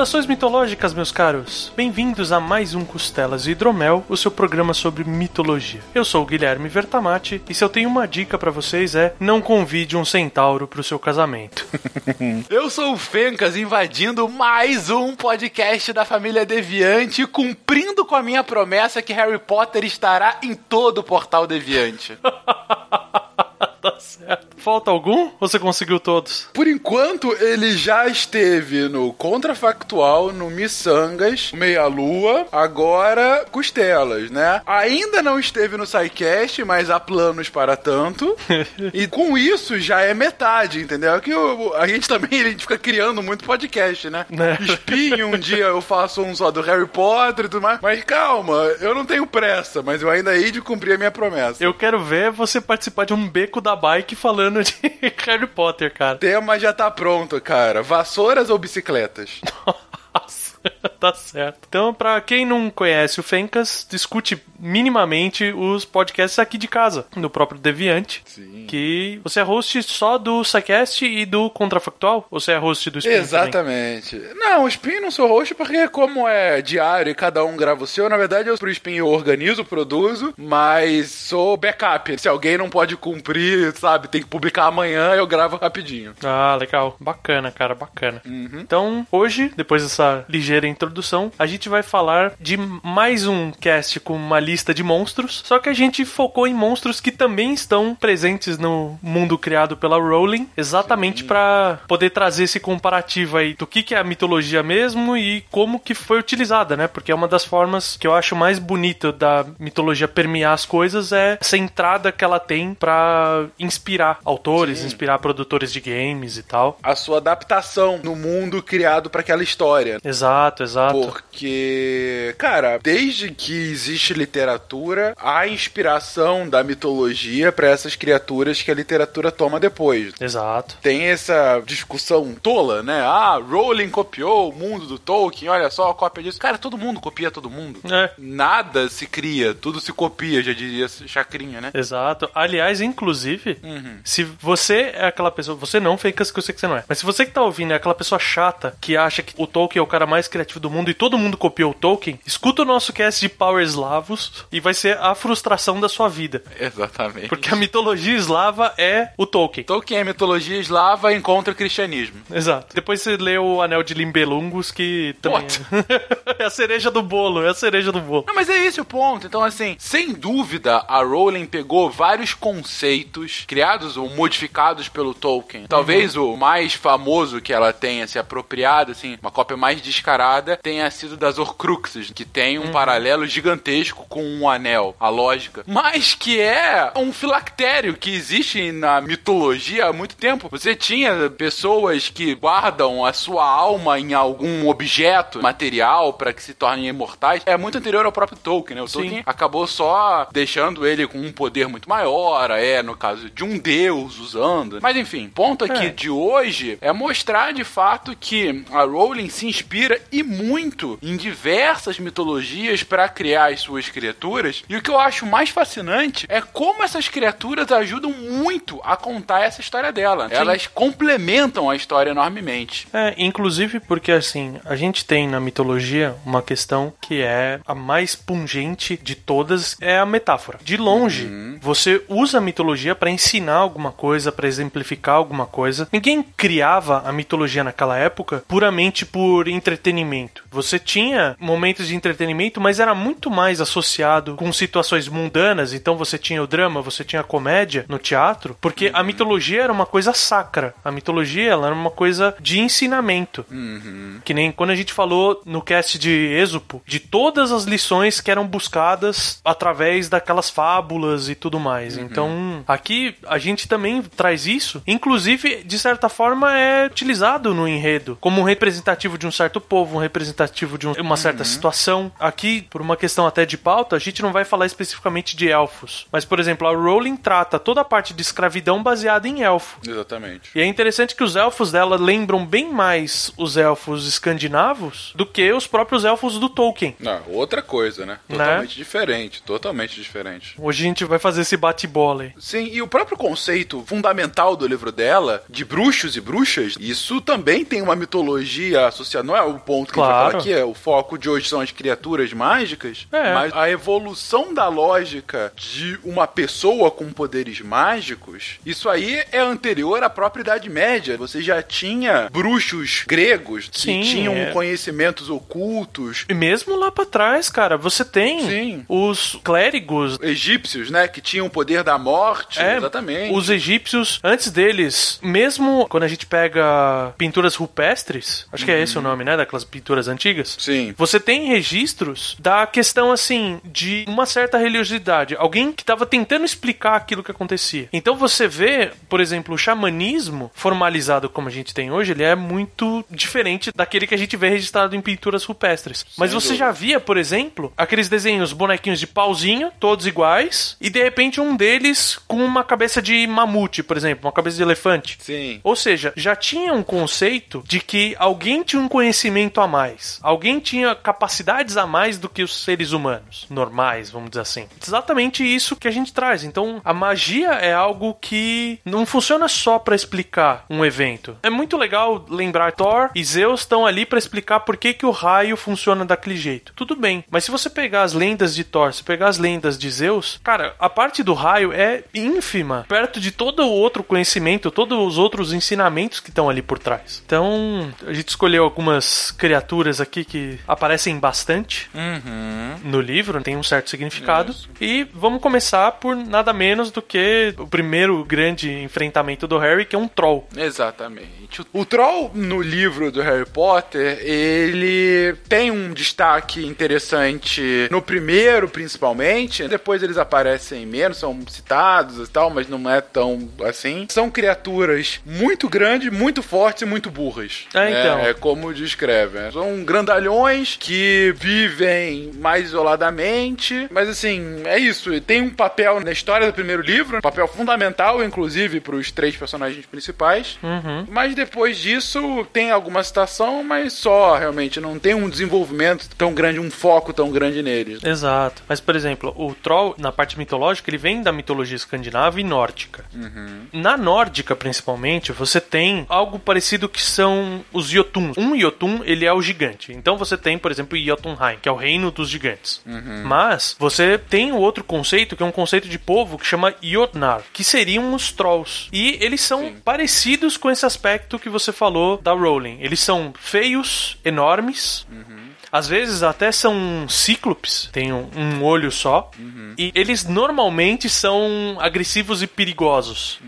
Saudações mitológicas, meus caros! Bem-vindos a mais um Costelas e Hidromel, o seu programa sobre mitologia. Eu sou o Guilherme Vertamati e se eu tenho uma dica para vocês é não convide um centauro pro seu casamento. eu sou o Fencas invadindo mais um podcast da família Deviante, cumprindo com a minha promessa que Harry Potter estará em todo o portal Deviante. tá certo. Falta algum? Você conseguiu todos? Por enquanto, ele já esteve no Contrafactual, no Missangas, Meia Lua, agora Costelas, né? Ainda não esteve no SciCast, mas há planos para tanto. e com isso já é metade, entendeu? Que eu, a gente também a gente fica criando muito podcast, né? É. Espinho, um dia eu faço um só do Harry Potter e tudo mais. Mas calma, eu não tenho pressa, mas eu ainda hei de cumprir a minha promessa. Eu quero ver você participar de um beco da bike falando de Harry Potter, cara. O tema já tá pronto, cara. Vassouras ou bicicletas? Tá certo. Então, pra quem não conhece o Fencas, discute minimamente os podcasts aqui de casa, do próprio Deviante. Sim. Que você é host só do SciCast e do Contrafactual? Ou você é host do Spin Exatamente. Também? Não, o Spin não sou host porque, como é diário e cada um grava o seu, na verdade, eu pro Spin eu organizo, produzo, mas sou backup. Se alguém não pode cumprir, sabe, tem que publicar amanhã, eu gravo rapidinho. Ah, legal. Bacana, cara, bacana. Uhum. Então, hoje, depois dessa ligeira introdução, a gente vai falar de mais um cast com uma lista de monstros, só que a gente focou em monstros que também estão presentes no mundo criado pela Rowling, exatamente para poder trazer esse comparativo aí do que, que é a mitologia mesmo e como que foi utilizada, né? Porque é uma das formas que eu acho mais bonita da mitologia permear as coisas é essa entrada que ela tem para inspirar autores, Sim. inspirar produtores de games e tal. A sua adaptação no mundo criado para aquela história. Exato, exato. Porque, cara, desde que existe literatura, há inspiração da mitologia para essas criaturas que a literatura toma depois. Exato. Tem essa discussão tola, né? Ah, Rowling copiou o mundo do Tolkien, olha só a cópia disso. Cara, todo mundo copia todo mundo. É. Nada se cria, tudo se copia, já diria Chacrinha, né? Exato. Aliás, inclusive, uhum. se você é aquela pessoa, você não fez que eu sei que você não é, mas se você que tá ouvindo é aquela pessoa chata que acha que o Tolkien é o cara mais criativo do mundo e todo mundo copiou o Tolkien, escuta o nosso cast de Power Slavos e vai ser a frustração da sua vida. Exatamente. Porque a mitologia eslava é o Tolkien. Tolkien é mitologia eslava encontra o cristianismo. Exato. Depois você lê o Anel de Limbelungus, que também é... é a cereja do bolo, é a cereja do bolo. Não, mas é esse o ponto. Então, assim, sem dúvida, a Rowling pegou vários conceitos criados ou modificados pelo Tolkien. Talvez uhum. o mais famoso que ela tenha se apropriado, assim, uma cópia mais descarada, tenha sido das Horcruxes, que tem um uhum. paralelo gigantesco com um anel, a lógica. Mas que é um filactério que existe na mitologia há muito tempo. Você tinha pessoas que guardam a sua alma em algum objeto material para que se tornem imortais. É muito anterior ao próprio Tolkien, né? O Sim. Tolkien acabou só deixando ele com um poder muito maior, é, no caso de um deus usando. Mas enfim, ponto aqui é. de hoje é mostrar de fato que a Rowling se inspira e muito em diversas mitologias para criar as suas criaturas. E o que eu acho mais fascinante é como essas criaturas ajudam muito a contar essa história dela. Sim. Elas complementam a história enormemente. É, inclusive porque assim, a gente tem na mitologia uma questão que é a mais pungente de todas, é a metáfora. De longe, uhum. Você usa a mitologia para ensinar alguma coisa, para exemplificar alguma coisa. Ninguém criava a mitologia naquela época puramente por entretenimento. Você tinha momentos de entretenimento, mas era muito mais associado com situações mundanas. Então você tinha o drama, você tinha a comédia no teatro, porque a mitologia era uma coisa sacra. A mitologia ela era uma coisa de ensinamento. Uhum. Que nem quando a gente falou no cast de Êxopo, de todas as lições que eram buscadas através daquelas fábulas e tudo mais. Uhum. Então, aqui a gente também traz isso. Inclusive, de certa forma, é utilizado no enredo como um representativo de um certo povo, um representativo de um- uma certa situação. Aqui, por uma questão até de pauta, a gente não vai falar especificamente de elfos. Mas, por exemplo, a Rowling trata toda a parte de escravidão baseada em elfo. Exatamente. E é interessante que os elfos dela lembram bem mais os elfos escandinavos do que os próprios elfos do Tolkien. Não, outra coisa, né? Né? Totalmente diferente, totalmente diferente. Hoje a gente vai fazer esse bate-bola aí. Sim, e o próprio conceito fundamental do livro dela, de bruxos e bruxas, isso também tem uma mitologia associada. Não é o ponto que a gente Claro. aqui, é o foco de hoje são as criaturas mágicas, É. mas a evolução da lógica de uma pessoa com poderes mágicos, isso aí é anterior à própria Idade Média. Você já tinha bruxos gregos que Sim, tinham é. conhecimentos ocultos. E mesmo lá pra trás, cara, você tem Sim. os clérigos. Egípcios, né? Que tinham o poder da morte. É, exatamente. Os egípcios, antes deles, mesmo quando a gente pega pinturas rupestres, acho que é esse o nome, né? Daquelas pinturas antigas. Sim. Você tem registros da questão, assim, de uma certa religiosidade. Alguém que estava tentando explicar aquilo que acontecia. Então você vê, por exemplo, o xamanismo formalizado como a gente tem hoje, ele é muito diferente daquele que a gente vê registrado em pinturas rupestres. Mas você dúvida. já via, por exemplo, aqueles desenhos, bonequinhos de pauzinho, todos iguais, e de repente um deles com uma cabeça de mamute, por exemplo, uma cabeça de elefante. Sim. Ou seja, já tinha um conceito de que alguém tinha um conhecimento a mais. Alguém tinha capacidades a mais do que os seres humanos normais, vamos dizer assim. Exatamente isso que a gente traz. Então, a magia é algo que não funciona só pra explicar um evento. É muito legal lembrar Thor e Zeus estão ali pra explicar por que, que o raio funciona daquele jeito. Tudo bem, mas se você pegar as lendas de Thor, se pegar as lendas de Zeus, cara, a parte do raio é ínfima perto de todo o outro conhecimento, todos os outros ensinamentos que estão ali por trás. Então, a gente escolheu algumas criaturas aqui que aparecem bastante no livro, tem um certo significado. Isso. E vamos começar por nada menos do que o primeiro grande enfrentamento do Harry, que é um troll. Exatamente. O, Troll, no livro do Harry Potter, ele tem um destaque interessante no primeiro, principalmente. Depois eles aparecem menos, são citados e tal, mas não é tão assim. São criaturas muito grandes, muito fortes e muito burras. É, né? então. É como descrevem. São grandalhões que vivem mais isoladamente, mas assim, é isso. Tem um papel na história do primeiro livro, um papel fundamental, inclusive, para os três personagens principais. Uhum. Mas depois disso tem alguma citação, mas só realmente não tem um desenvolvimento tão grande, um foco tão grande neles. Exato. Mas, por exemplo, o Troll, na parte mitológica, ele vem da mitologia escandinava e nórdica. Na nórdica, principalmente, você tem algo parecido que são os Jotuns. Um Jotun, ele é o gigante. Então você tem, por exemplo, Jotunheim, que é o reino dos gigantes. Mas você tem o outro conceito, que é um conceito de povo que chama Jotnar, que seriam os Trolls. E eles são parecidos com esse aspecto que você falou da Rowling. Eles são feios, enormes, às vezes até são cíclopes, tem um, um olho só. E eles normalmente são agressivos e perigosos.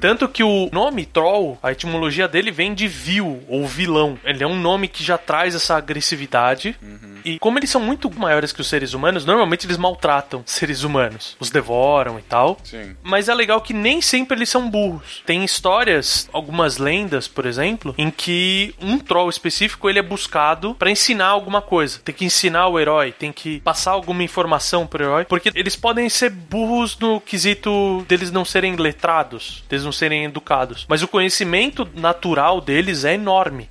Tanto que o nome Troll, a etimologia dele vem de vil ou vilão. Ele é um nome que já traz essa agressividade. E como eles são muito maiores que os seres humanos, normalmente eles maltratam seres humanos. Os devoram e tal. Sim. Mas é legal que nem sempre eles são burros. Tem histórias, algumas lendas, por exemplo, em que um troll específico ele é buscado pra ensinar alguma coisa. Tem que ensinar o herói, tem que passar alguma informação pro herói, porque eles podem ser burros no quesito deles não serem letrados, deles não serem educados. Mas o conhecimento natural deles é enorme.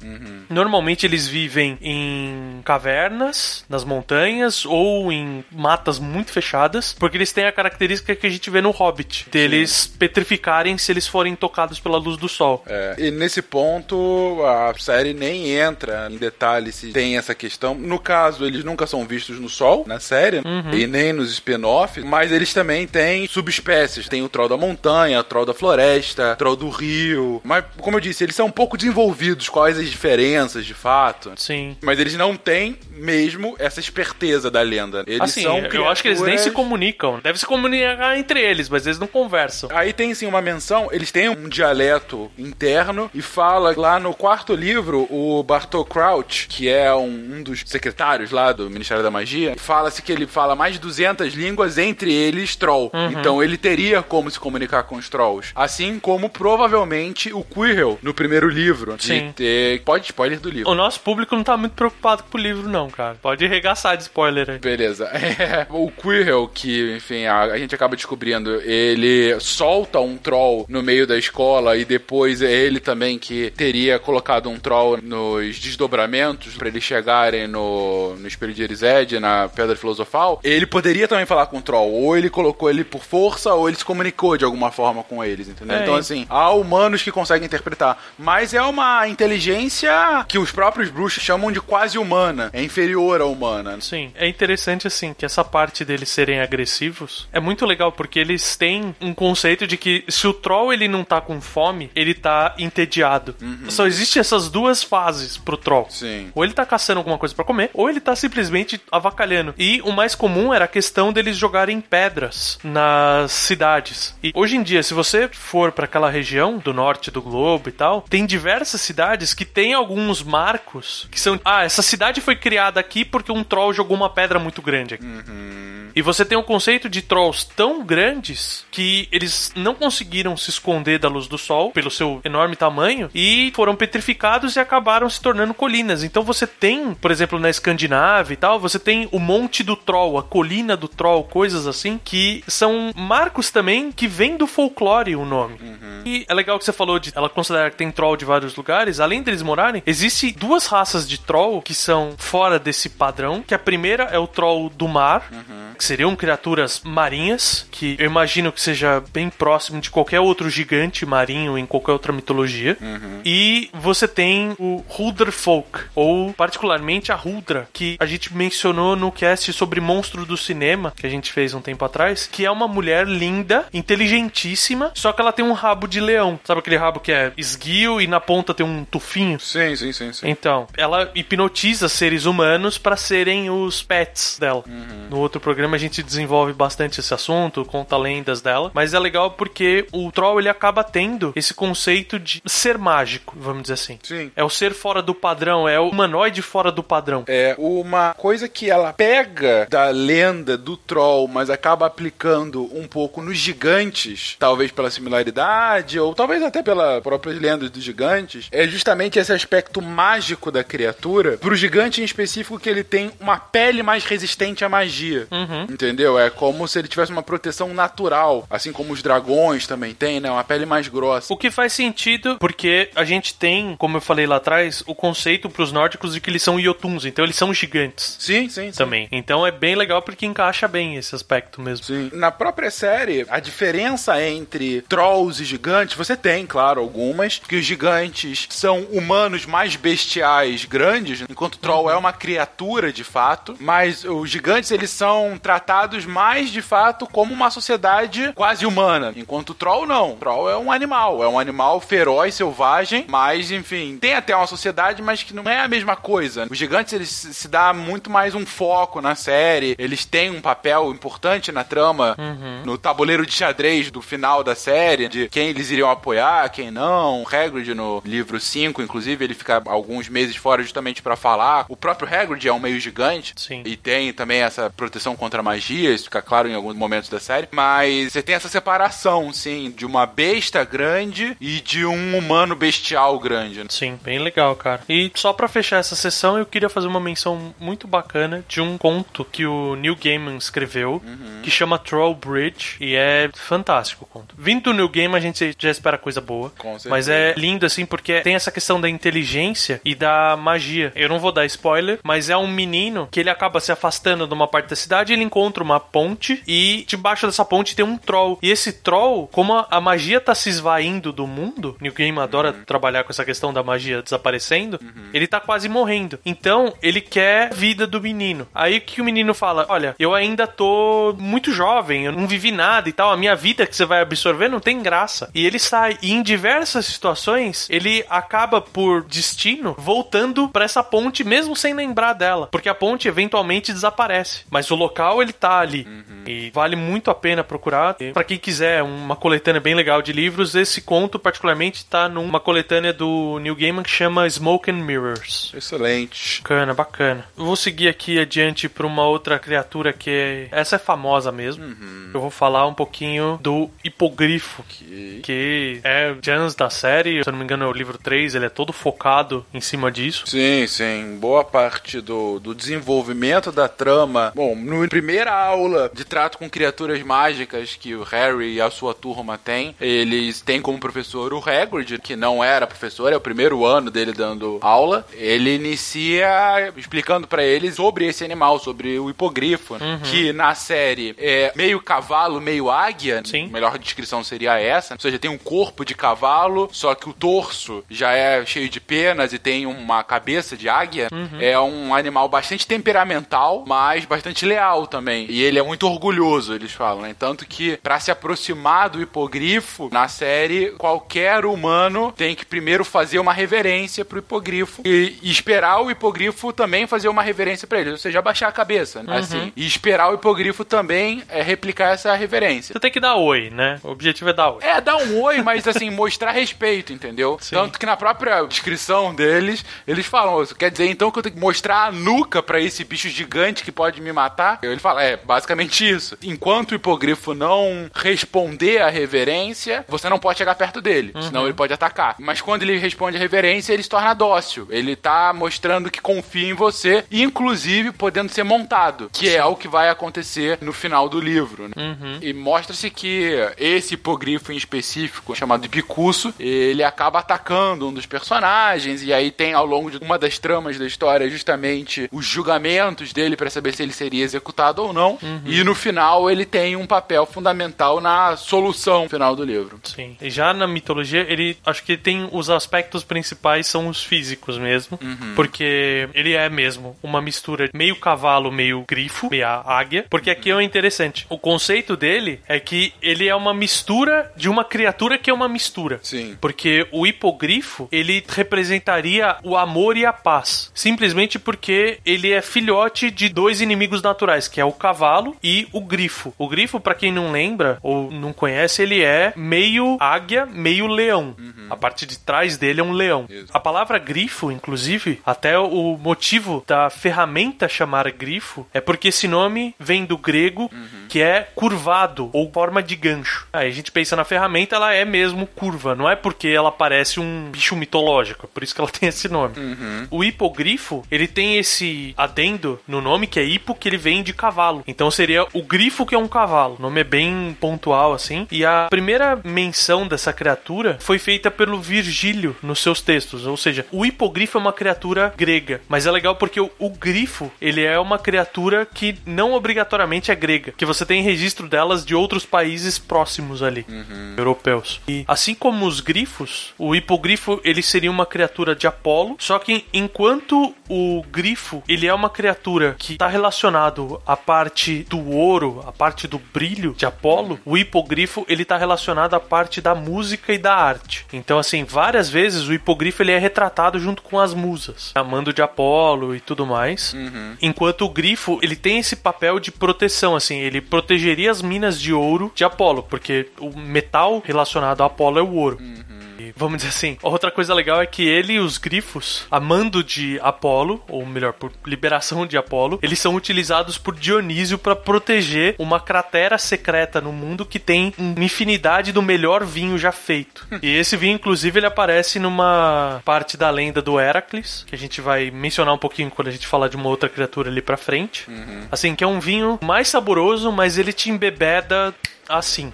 Normalmente eles vivem em cavernas nas, nas montanhas ou em matas muito fechadas, porque eles têm a característica que a gente vê no Hobbit, deles Sim. petrificarem se eles forem tocados pela luz do sol. É, e nesse ponto a série nem entra em detalhes se tem essa questão. No caso, eles nunca são vistos no sol, na série, uhum. e nem nos spin-offs, mas eles também têm subespécies. Tem o troll da montanha, o troll da floresta, o troll do rio. Mas, como eu disse, eles são um pouco desenvolvidos, quais as diferenças de fato. Sim. Mas eles não têm mesmo essa esperteza da lenda. Eles assim, são criaturas... eu acho que eles nem se comunicam. Deve se comunicar entre eles, mas eles não conversam. Aí tem sim uma menção, eles têm um dialeto interno e fala lá no quarto livro, o Bartol Crouch, que é um, um dos secretários lá do Ministério da Magia, fala-se que ele fala mais de 200 línguas, entre eles troll. Uhum. Então ele teria como se comunicar com os trolls. Assim como provavelmente o Quirrell no primeiro livro. Sim. Ter... Pode spoiler do livro. O nosso público não tá muito preocupado com o livro, não, cara. Pode regaçar de spoiler aí. Beleza. É, o Quirrell, que, enfim, a, a, gente acaba descobrindo, ele solta um troll no meio da escola e depois é ele também que teria colocado um troll nos desdobramentos para eles chegarem no, no espelho de Erised, na Pedra Filosofal. Ele poderia também falar com o troll. Ou ele colocou ele por força, ou ele se comunicou de alguma forma com eles, entendeu? É, então, assim, há humanos que conseguem interpretar. Mas é uma inteligência que os próprios bruxos chamam de quase humana. É inferior à humana. Sim. É interessante, assim, que essa parte deles serem agressivos é muito legal, porque eles têm um conceito de que se o troll ele não tá com fome, ele tá entediado. Uhum. Só existe essas duas fases pro troll. Sim. Ou ele tá caçando alguma coisa para comer, ou ele tá simplesmente avacalhando. E o mais comum era a questão deles jogarem pedras nas cidades. E hoje em dia, se você for para aquela região do norte do globo e tal, tem diversas cidades que tem alguns marcos que são. Ah, essa cidade foi criada aqui porque um troll jogou uma pedra muito grande aqui. Uhum. E você tem um conceito de trolls tão grandes que eles não conseguiram se esconder da luz do sol pelo seu enorme tamanho e foram petrificados e acabaram se tornando colinas. Então você tem, por exemplo, na Escandinávia e tal, você tem o Monte do Troll, a colina do Troll, coisas assim, que são marcos também que vêm do folclore o nome. Uhum. E é legal que você falou de ela considerar que tem troll de vários lugares, além deles morarem, existe duas raças de troll que são fora desse padrão, que a primeira é o troll do mar, uhum. que seriam criaturas marinhas, que eu imagino que seja bem próximo de qualquer outro gigante marinho em qualquer outra mitologia. Uhum. E você tem o Huldra Folk, ou particularmente a Huldra, que a gente mencionou no cast sobre monstro do cinema, que a gente fez um tempo atrás, que é uma mulher linda, inteligentíssima, só que ela tem um rabo de leão. Sabe aquele rabo que é esguio e na ponta tem um tufinho? Sim, sim, sim. sim. Então, ela hipnotiza seres humanos para serem os pets dela. Uhum. No outro programa a gente desenvolve bastante esse assunto, conta lendas dela, mas é legal porque o troll ele acaba tendo esse conceito de ser mágico, vamos dizer assim. Sim. É o ser fora do padrão, é o humanoide fora do padrão. É uma coisa que ela pega da lenda do troll, mas acaba aplicando um pouco nos gigantes, talvez pela similaridade ou talvez até pela própria lenda dos gigantes, é justamente esse aspecto mágico da criatura, pro gigante em específico que ele tem uma pele mais resistente à magia. Uhum. Entendeu? É como se ele tivesse uma proteção natural, assim como os dragões também têm, né? Uma pele mais grossa. O que faz sentido porque a gente tem, como eu falei lá atrás, o conceito pros nórdicos de que eles são Então eles são gigantes. Sim, sim, sim. Também. Então é bem legal porque encaixa bem esse aspecto mesmo. Sim. Na própria série, a diferença entre trolls e gigantes, você tem, claro, algumas, que os gigantes são humanos mais bestiais, grandes, enquanto o troll uhum. é uma criatura de fato, mas os gigantes eles são tratados mais de fato como uma sociedade quase humana, enquanto o troll não. O troll é um animal, é um animal feroz, selvagem, mas enfim, tem até uma sociedade, mas que não é a mesma coisa. Os gigantes eles se dá muito mais um foco na série, eles têm um papel importante na trama, uhum. no tabuleiro de xadrez do final da série, de quem eles iriam apoiar, quem não. O Hagrid no livro 5, inclusive, ele fica alguns meses fora justamente para falar. O próprio Hagrid é um meio gigante Sim. e tem também essa proteção contra magia, isso fica claro em alguns momentos da série, mas você tem essa separação, sim, de uma besta grande e de um humano bestial grande. Sim, bem legal, cara. E só para fechar essa sessão, eu queria fazer uma menção muito bacana de um conto que o Neil Gaiman escreveu, uhum. que chama Troll Bridge, e é fantástico o conto. Vindo do Neil Gaiman, a gente já espera coisa boa, mas é lindo assim porque tem essa questão da inteligência e da magia. Eu não vou dar spoiler, mas é um menino que ele acaba se afastando de uma parte da cidade, ele encontra uma ponte e debaixo dessa ponte tem um troll. E esse troll, como a magia tá se esvaindo do mundo, New Game adora uhum. trabalhar com essa questão da magia desaparecendo, uhum. ele tá quase morrendo. Então, ele quer vida do menino. Aí que o menino fala: Olha, eu ainda tô muito jovem, eu não vivi nada e tal, a minha vida que você vai absorver não tem graça. E ele sai. E em diversas situações, ele acaba por destino voltando para essa ponte mesmo sem lembrar dela. Porque a ponte eventualmente desaparece. Mas o local ele tá ali. Uhum. E vale muito a pena procurar. Para quem quiser uma coletânea bem legal de livros, esse conto particularmente tá numa coletânea do New Gaiman que chama Smoke and Mirrors. Excelente. Bacana, bacana. Eu vou seguir aqui adiante para uma outra criatura que é... essa é famosa mesmo. Uhum. Eu vou falar um pouquinho do hipogrifo, okay. que é Jans da série, se eu não me engano é o livro 3, ele é todo focado em cima disso. Sim, sim. Boa parte do, do desenvolvimento da trama. Bom, no primeira aula de trato com criaturas mágicas que o Harry e a sua turma têm, eles têm como professor o Hagrid, que não era professor, é o primeiro ano dele dando aula. Ele inicia explicando para eles sobre esse animal, sobre o hipogrifo, uhum. que na série é meio cavalo, meio águia. Sim. Melhor descrição seria essa. Ou seja, tem um corpo de cavalo, só que o torso já é cheio de penas e tem uma cabeça de águia. Uhum. É um animal bastante temperamental, mas bastante leal também. E ele é muito orgulhoso, eles falam, né? Tanto que para se aproximar do hipogrifo na série, qualquer humano tem que primeiro fazer uma reverência pro hipogrifo e, e esperar o hipogrifo também fazer uma reverência para ele, ou seja, abaixar a cabeça, né? uhum. assim. E esperar o hipogrifo também é, replicar essa reverência. Você tem que dar oi, né? O objetivo é dar oi. É, dar um oi, mas assim, mostrar respeito, entendeu? Sim. Tanto que na própria descrição deles, eles falam, quer dizer então que eu tenho que mostrar a nuca para esse bicho gigante que pode me matar? Ele fala, é, basicamente isso. Enquanto o hipogrifo não responder à reverência, você não pode chegar perto dele, uhum. senão ele pode atacar. Mas quando ele responde a reverência, ele se torna dócil. Ele tá mostrando que confia em você, inclusive podendo ser montado, que é o que vai acontecer no final do livro. Né? Uhum. E mostra-se que esse hipogrifo em específico, chamado Picusso, ele acaba atacando um dos personagens, e aí tem ao longo de uma das tramas da história justamente os julgamentos dele para saber se ele seria executado ou não. Uhum. E no final ele tem um papel fundamental na solução final do livro. Sim. E já na mitologia, ele acho que tem os aspectos principais são os físicos mesmo, uhum. porque ele é mesmo uma mistura meio cavalo, meio grifo, meio águia, porque aqui é interessante. O conceito dele é que ele é uma mistura de uma criatura que é uma mistura. Sim. Porque o hipogrifo, ele representaria o amor e a paz, simplesmente porque ele é filhote de dois inimigos naturais, que é o cavalo e o grifo. O grifo, para quem não lembra ou não conhece, ele é meio águia, meio leão. Uhum. A parte de trás dele é um leão. Isso. A palavra grifo, inclusive, até o motivo da ferramenta chamar grifo é porque esse nome vem do grego, uhum. que é curvado ou forma de gancho. Aí a gente pensa na ferramenta, ela é mesmo curva, não é porque ela parece um bicho mitológico, é por isso que ela tem esse nome. Uhum. O hipogrifo, ele tem esse adendo no nome que é hipo, que ele vem de cavalo. Então seria o grifo que é um cavalo. O nome é bem pontual assim. E a primeira menção dessa criatura foi feita pelo Virgílio nos seus textos, ou seja, o hipogrifo é uma criatura grega, mas é legal porque o, o grifo, ele é uma criatura que não obrigatoriamente é grega, que você tem registro delas de outros países próximos ali, uhum. europeus. E assim como os grifos, o hipogrifo, ele seria uma criatura de Apolo, só que enquanto o grifo, ele é uma criatura que está relacionado à parte do ouro, à parte do brilho de Apolo, o hipogrifo, ele está relacionado à parte da música e da arte. Então, assim, várias vezes o hipogrifo ele é retratado junto com as musas, amando de Apolo e tudo mais. Uhum. Enquanto o grifo, ele tem esse papel de proteção, assim, ele protegeria as minas de ouro de Apolo, porque o metal relacionado a Apolo é o ouro. Uhum vamos dizer assim, outra coisa legal é que ele e os grifos, a mando de Apolo, ou melhor, por liberação de Apolo, eles são utilizados por Dionísio para proteger uma cratera secreta no mundo que tem uma infinidade do melhor vinho já feito. e esse vinho, inclusive, ele aparece numa parte da lenda do Heracles, que a gente vai mencionar um pouquinho quando a gente falar de uma outra criatura ali pra frente. Uhum. Assim, que é um vinho mais saboroso, mas ele te embebeda assim.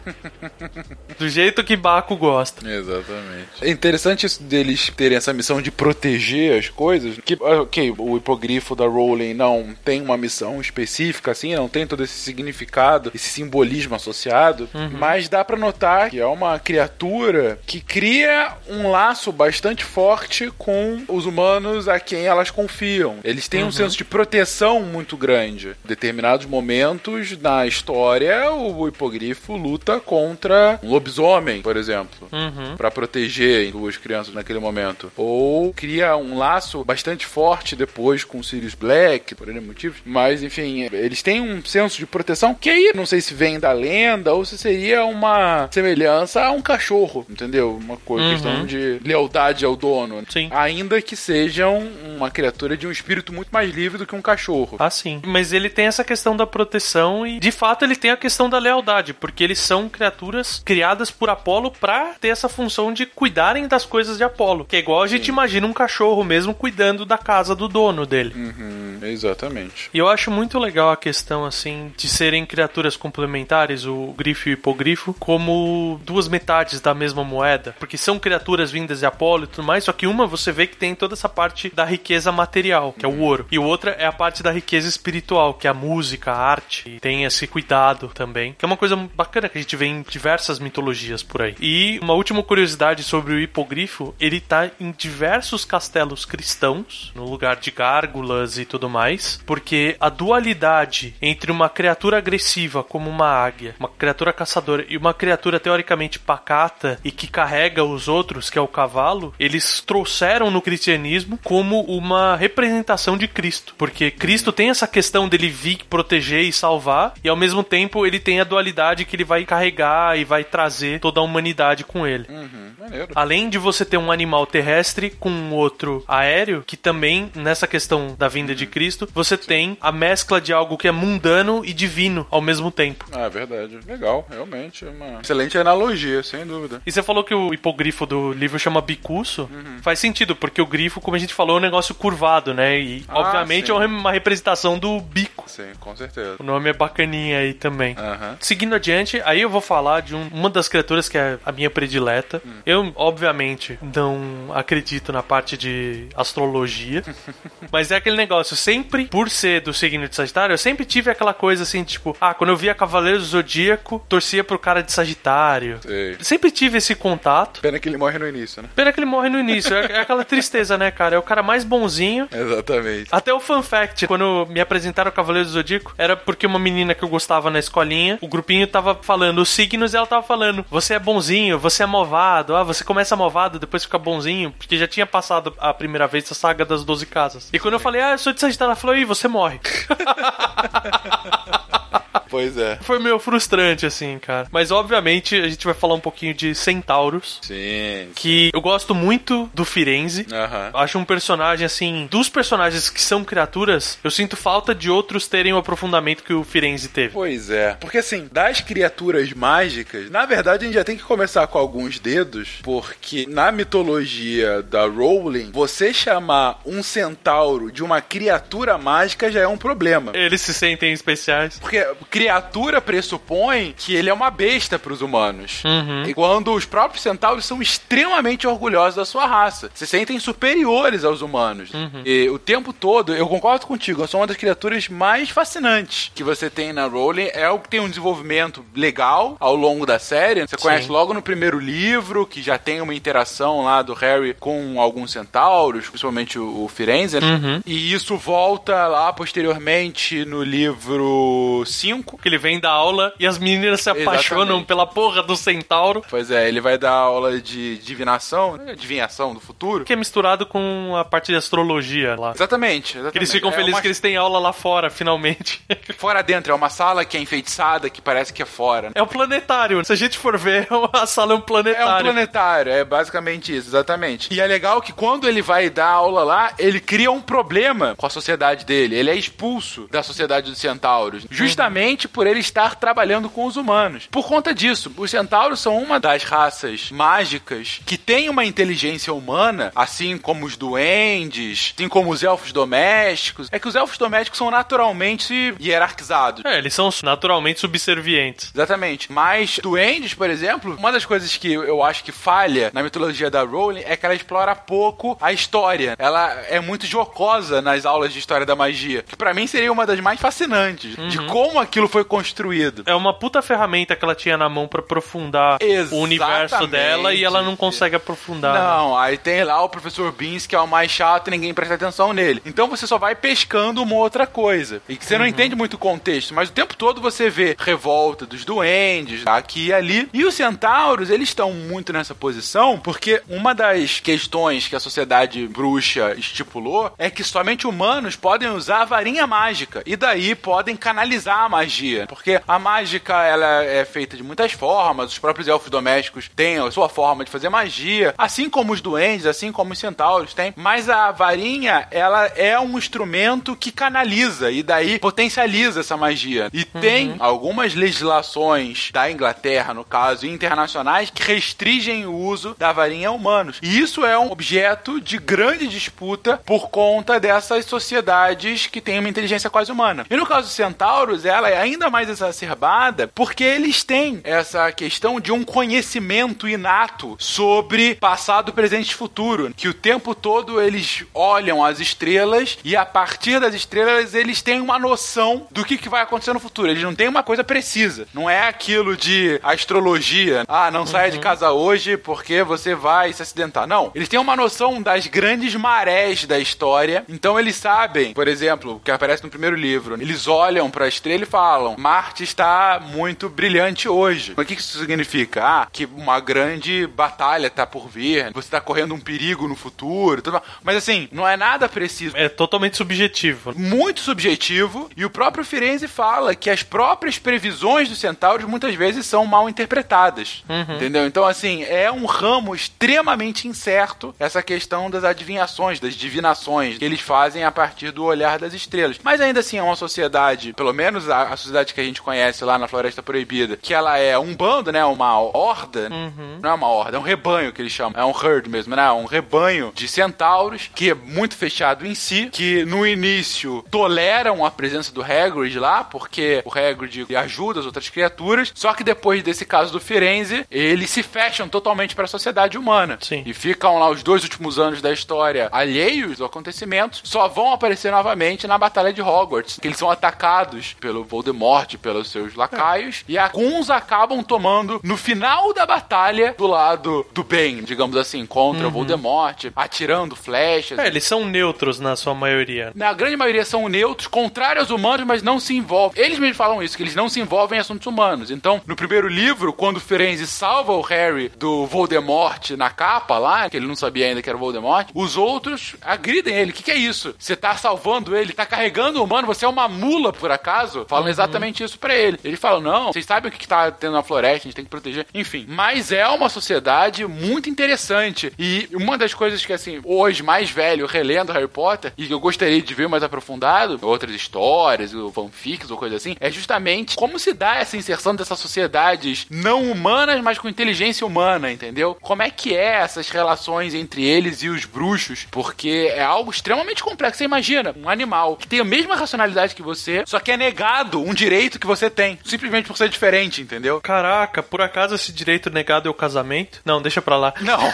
Do jeito que Baco gosta. Exatamente. É interessante isso deles terem essa missão de proteger as coisas. Que, ok, o hipogrifo da Rowling não tem uma missão específica, assim, não tem todo esse significado, esse simbolismo associado, uhum. mas dá para notar que é uma criatura que cria um laço bastante forte com os humanos a quem elas confiam. Eles têm uhum. um senso de proteção muito grande. Em determinados momentos na história, o hipogrifo luta contra um lobisomem, por exemplo, uhum. para proteger duas crianças naquele momento. Ou cria um laço bastante forte depois com Sirius Black, por N motivos. Mas, enfim, eles têm um senso de proteção que aí não sei se vem da lenda ou se seria uma semelhança a um cachorro, entendeu? Uma coisa, uhum. questão de lealdade ao dono. Sim. Ainda que sejam uma criatura de um espírito muito mais livre do que um cachorro. Ah, sim. Mas ele tem essa questão da proteção e, de fato, ele tem a questão da lealdade, porque porque eles são criaturas criadas por Apolo para ter essa função de cuidarem das coisas de Apolo. Que é igual a gente Sim. imagina um cachorro mesmo cuidando da casa do dono dele. Uhum, exatamente. E eu acho muito legal a questão, assim, de serem criaturas complementares, o grifo e o hipogrifo, como duas metades da mesma moeda. Porque são criaturas vindas de Apolo e tudo mais, só que uma você vê que tem toda essa parte da riqueza material, que é o uhum. ouro. E outra é a parte da riqueza espiritual, que é a música, a arte. E tem esse cuidado também, que é uma coisa bacana que a gente vê em diversas mitologias por aí. E uma última curiosidade sobre o hipogrifo, ele tá em diversos castelos cristãos, no lugar de gárgulas e tudo mais, porque a dualidade entre uma criatura agressiva como uma águia, uma criatura caçadora e uma criatura teoricamente pacata e que carrega os outros, que é o cavalo, eles trouxeram no cristianismo como uma representação de Cristo, porque Cristo tem essa questão dele vir proteger e salvar, e ao mesmo tempo ele tem a dualidade que ele vai carregar e vai trazer toda a humanidade com ele. Uhum, Além de você ter um animal terrestre com outro aéreo, que também, nessa questão da vinda de Cristo, você Sim. tem a mescla de algo que é mundano e divino ao mesmo tempo. Ah, é verdade. Legal, realmente. É uma excelente analogia, sem dúvida. E você falou que o hipogrifo do livro chama bicuço. Uhum. Faz sentido, porque o grifo, como a gente falou, é um negócio curvado, né? E, ah, obviamente, sim. é uma representação do bico. Sim, com certeza. O nome é bacaninha aí também. Uhum. Seguindo adiante, aí eu vou falar de um, uma das criaturas que é a minha predileta. Hum. Eu, obviamente, não acredito na parte de astrologia, mas é aquele negócio, sempre, por ser do signo de Sagitário, eu sempre tive aquela coisa assim, tipo, ah, quando eu via Cavaleiros do Zodíaco, torcia pro cara de Sagitário. Sei. Sempre tive esse contato. Pena que ele morre no início, né? Pena que ele morre no início. É, é aquela tristeza, né, cara? É o cara mais bonzinho. Exatamente. Até o fun fact, quando me apresentaram o Cavaleiro do Zodíaco, era porque uma menina que eu gostava na escolinha, o grupinho tava falando falando os signos e ela tava falando: você é bonzinho, você é movado, ah, você começa movado, depois fica bonzinho, porque já tinha passado a primeira vez a saga das 12 casas. E quando eu falei, ah, eu sou de Sagitário, ela falou: ih, você morre. Pois é. Foi meio frustrante, assim, cara. Mas, obviamente, a gente vai falar um pouquinho de Centauros. Sim. Que eu gosto muito do Firenze. Uhum. Acho um personagem, assim, dos personagens que são criaturas, eu sinto falta de outros terem o aprofundamento que o Firenze teve. Pois é. Porque, assim, das criaturas mágicas, na verdade, a gente já tem que começar com alguns dedos, porque na mitologia da Rowling, você chamar um centauro de uma criatura mágica já é um problema. Eles se sentem especiais. Porque criatura pressupõe que ele é uma besta para os humanos. Uhum. E quando os próprios centauros são extremamente orgulhosos da sua raça, se sentem superiores aos humanos. Uhum. E o tempo todo, eu concordo contigo, são uma das criaturas mais fascinantes que você tem na Rowling. É o que tem um desenvolvimento legal ao longo da série. Você conhece Sim. logo no primeiro livro, que já tem uma interação lá do Harry com alguns centauros, principalmente o, o Firenze, né? uhum. E isso volta lá posteriormente no livro 5 maluco, que ele vem da aula e as meninas se apaixonam Exatamente. pela porra do centauro, Pois é, ele vai dar aula de divinação, né, adivinhação do futuro. que é misturado com a parte de astrologia lá. Exatamente, exatamente. Que eles ficam É felizes uma- que eles têm aula lá fora, finalmente. Fora dentro, é uma sala que é enfeitiçada, que parece que é fora. é o planetário. Se a gente for ver, a sala é um É um planetário. planetário, é basicamente isso, exatamente. E é legal que quando ele vai dar aula lá, ele cria um problema com a sociedade dele. Ele é expulso da sociedade dos centauros, justamente por ele estar trabalhando com os humanos. Por conta disso, os centauros são uma das raças mágicas que tem uma inteligência humana, assim como os duendes, assim como os elfos domésticos. É que os elfos domésticos são naturalmente hierarquizados. É, eles são naturalmente subservientes. Exatamente. Mas duendes, por exemplo, uma das coisas que eu acho que falha na mitologia da Rowling é que ela explora pouco a história. Ela é muito jocosa nas aulas de história da magia, que pra mim seria uma das mais fascinantes de como aquilo foi construído. É uma puta ferramenta que ela tinha na mão pra aprofundar o universo Exatamente. dela e ela não consegue aprofundar. né? Não, aí tem lá o professor Beans, que é o mais chato e ninguém presta atenção nele. Então você só vai pescando uma outra coisa. E que você não entende muito o contexto, mas o tempo todo você vê revolta dos duendes, aqui e ali. E os centauros, eles estão muito nessa posição porque uma das questões que a sociedade bruxa estipulou é que somente humanos podem usar a varinha mágica. E daí podem canalizar a magia. Porque a mágica, ela é feita de muitas formas, os próprios elfos domésticos têm a sua forma de fazer magia, assim como os duendes, assim como os centauros têm. Mas a varinha, ela é um instrumento que canaliza e daí potencializa essa magia. E tem algumas legislações da Inglaterra, no caso, internacionais, que restringem o uso da varinha a humanos. E isso é um objeto de grande disputa por conta dessas sociedades que têm uma inteligência quase humana. E no caso dos centauros, ela é ainda mais exacerbada porque eles têm essa questão de um conhecimento inato sobre passado, presente e futuro, que o tempo todo eles olham as estrelas e a partir das estrelas eles têm uma noção do que, que vai acontecer no futuro. Eles não têm uma coisa precisa. Não é aquilo de astrologia. Ah, não saia de casa hoje porque você vai se acidentar. Não. Eles têm uma noção das grandes marés da história. Então eles sabem, por exemplo, o que aparece no primeiro livro. Eles olham para a estrela e falam: Marte está muito brilhante hoje. Mas o que isso significa? Ah, que uma grande batalha está por vir. Você está correndo um perigo no futuro. tudo mais. Mas assim, não é nada preciso É totalmente subjetivo. muito subjetivo e o próprio Firenze fala que as próprias previsões dos centauros muitas vezes são mal interpretadas. Entendeu? Então, assim, é um ramo extremamente incerto essa questão das adivinhações, das divinações que eles fazem a partir do olhar das estrelas. Mas ainda assim, é uma sociedade, pelo menos a, a sociedade que a gente conhece lá na Floresta Proibida, que ela é um bando, né? Uma horda. Não é uma horda, é um rebanho que eles chamam. É um herd mesmo, né? Um rebanho de centauros que é muito fechado em si, que no início toleram a presença do Hagrid lá, porque o Hagrid ajuda as outras criaturas, só que depois desse caso do Firenze, eles se fecham totalmente para a sociedade humana. Sim. E ficam lá os dois últimos anos da história alheios aos acontecimentos, só vão aparecer novamente na Batalha de Hogwarts, que eles são atacados pelo Voldemort, pelos seus lacaios, e alguns acabam tomando no final da batalha do lado do bem, digamos assim, contra o Voldemort, atirando flechas. É, eles são neutros na sua maioria. Na grande maioria são neutros, contrários aos humanos, mas não se envolvem. Eles mesmos falam isso, que eles não se envolvem em assuntos humanos. Então, no primeiro livro, quando o Firenze salva o Harry do Voldemort na capa lá, que ele não sabia ainda que era o Voldemort, os outros agridem ele. O que, que é isso? Você tá salvando ele, tá carregando o humano, você é uma mula, por acaso? Falam exatamente isso pra ele. Ele fala, não, vocês sabem o que, que tá tendo na floresta, a gente tem que proteger. Enfim, mas é uma sociedade muito interessante. E uma das coisas que, assim, hoje, mais velho, relendo Harry Potter, e eu gostaria de ver mais aprofundado, outras histórias, ou fanfics ou coisa assim, é justamente como se dá essa inserção dessas sociedades não humanas, mas com inteligência humana, entendeu? Como é que é essas relações entre eles e os bruxos? Porque é algo extremamente complexo. Você imagina, um animal que tem a mesma racionalidade que você, só que é negado um direito que você tem, simplesmente por ser diferente, entendeu? Caraca, por acaso esse direito negado é o casamento? Não, deixa pra lá. Não.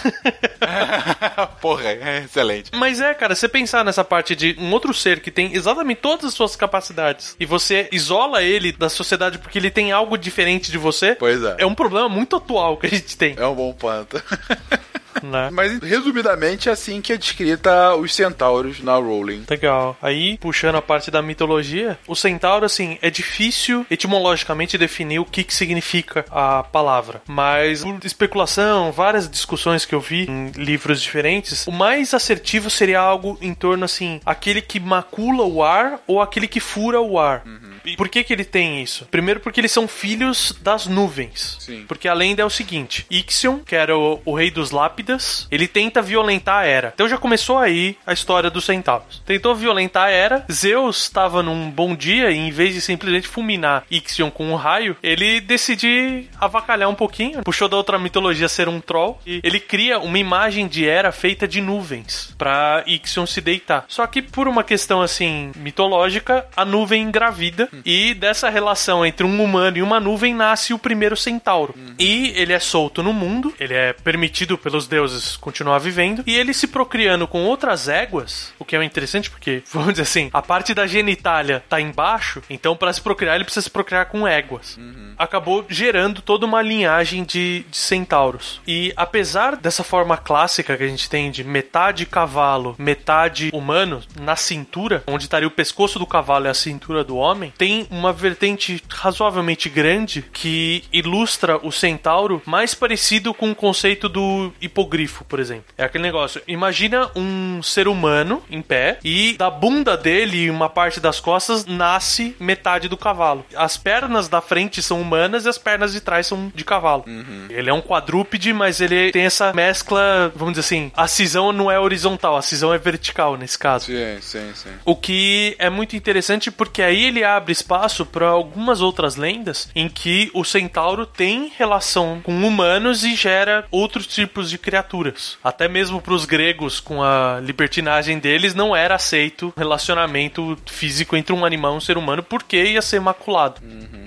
Porra, é excelente. Mas é, cara, você pensar nessa parte de um outro ser que tem exatamente todas as suas capacidades e você isola ele da sociedade porque ele tem algo diferente de você, Pois é. é um problema muito atual que a gente tem. É um bom ponto. né? Mas, resumidamente, é assim que é descrita os centauros na Rowling. Legal. Aí, puxando a parte da mitologia, o centauro, assim, é difícil etimologicamente definir o que, que significa a palavra. Mas, por especulação, várias discussões que eu vi em livros diferentes, o mais assertivo seria algo em torno, assim, aquele que macula o ar ou aquele que fura o ar. Uhum. E por que que ele tem isso? Primeiro porque eles são filhos das nuvens. Sim. Porque a lenda é o seguinte, Ixion, que era o, o rei dos Lápidas, ele tenta violentar a Era. Então já começou aí a história dos centauros. Tentou violentar a Era, Zeus estava num bom dia e em vez de simplesmente fulminar Ixion com um raio, ele decidiu avacalhar um pouquinho, puxou da outra mitologia ser um troll e ele cria uma imagem de Era feita de nuvens para Ixion se deitar. Só que por uma questão assim mitológica, a nuvem engravida e dessa relação entre um humano e uma nuvem nasce o primeiro centauro. E ele é solto no mundo, ele é permitido pelos deuses continuar vivendo, e ele se procriando com outras éguas, o que é interessante porque, vamos dizer assim, a parte da genitália tá embaixo, então para se procriar ele precisa se procriar com éguas. Acabou gerando toda uma linhagem de, de centauros. E apesar dessa forma clássica que a gente tem de metade cavalo, metade humano na cintura, onde estaria o pescoço do cavalo e a cintura do homem, tem uma vertente razoavelmente grande que ilustra o centauro mais parecido com o conceito do hipogrifo, por exemplo. É aquele negócio, imagina um ser humano em pé e da bunda dele e uma parte das costas nasce metade do cavalo. As pernas da frente são humanas e as pernas de trás são de cavalo. Ele é um quadrúpede, mas ele tem essa mescla, vamos dizer assim, a cisão não é horizontal, a cisão é vertical nesse caso. Sim, sim, sim. O que é muito interessante porque aí ele abre espaço para algumas outras lendas em que o centauro tem relação com humanos e gera outros tipos de criaturas. Até mesmo para os gregos, com a libertinagem deles, não era aceito relacionamento físico entre um animal e um ser humano porque ia ser maculado.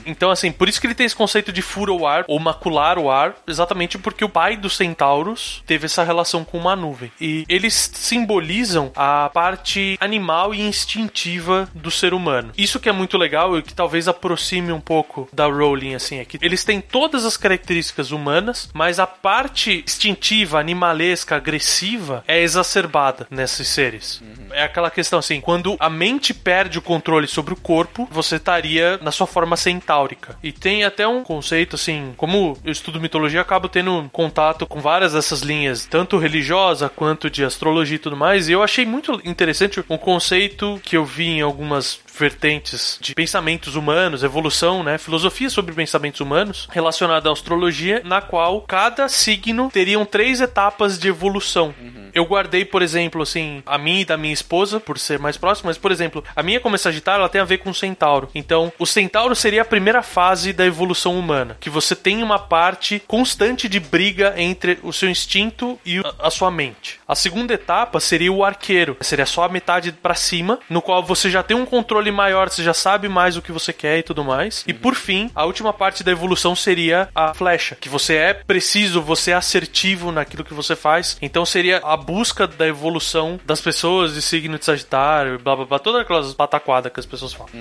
Então, assim, por isso que ele tem esse conceito de fura o ar ou macular o ar, exatamente porque o pai dos centauros teve essa relação com uma nuvem. E eles simbolizam a parte animal e instintiva do ser humano. Isso que é muito legal e que talvez aproxime um pouco da Rowling, assim, é que eles têm todas as características humanas, mas a parte instintiva, animalesca, agressiva é exacerbada nesses seres. É aquela questão assim, quando a mente perde o controle sobre o corpo, você estaria na sua forma centaúrica. E tem até um conceito assim, como eu estudo mitologia, eu acabo tendo contato com várias dessas linhas, tanto religiosa quanto de astrologia e tudo mais, e eu achei muito interessante um conceito que eu vi em algumas vertentes de pensamentos humanos, evolução, né, filosofia sobre pensamentos humanos relacionada à astrologia, na qual cada signo teriam três etapas de evolução. Eu guardei, por exemplo, assim, a minha e da minha esposa, por ser mais próximo, mas, por exemplo, a minha como é Sagitário, ela tem a ver com o Centauro. Então, o Centauro seria a primeira fase da evolução humana, que você tem uma parte constante de briga entre o seu instinto e a- sua mente. A segunda etapa seria o Arqueiro, seria só a metade pra cima, no qual você já tem um controle maior, você já sabe mais o que você quer e tudo mais. E por fim, a última parte da evolução seria a Flecha, que você é preciso, você é assertivo naquilo que você faz. Então seria a busca da evolução das pessoas de signo de Sagitário, blá blá blá, todas aquelas pataquadas que as pessoas falam.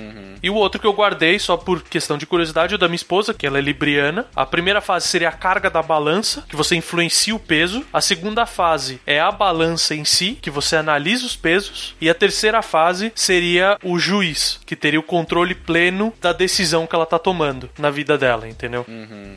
E o outro que eu guardei, só por questão de curiosidade, é o da minha esposa, que ela é libriana. A primeira fase seria a carga da balança, que você influencia o peso. A segunda fase é a balança em si, que você analisa os pesos. E a terceira fase seria o juiz, que teria o controle pleno da decisão que ela tá tomando na vida dela, entendeu?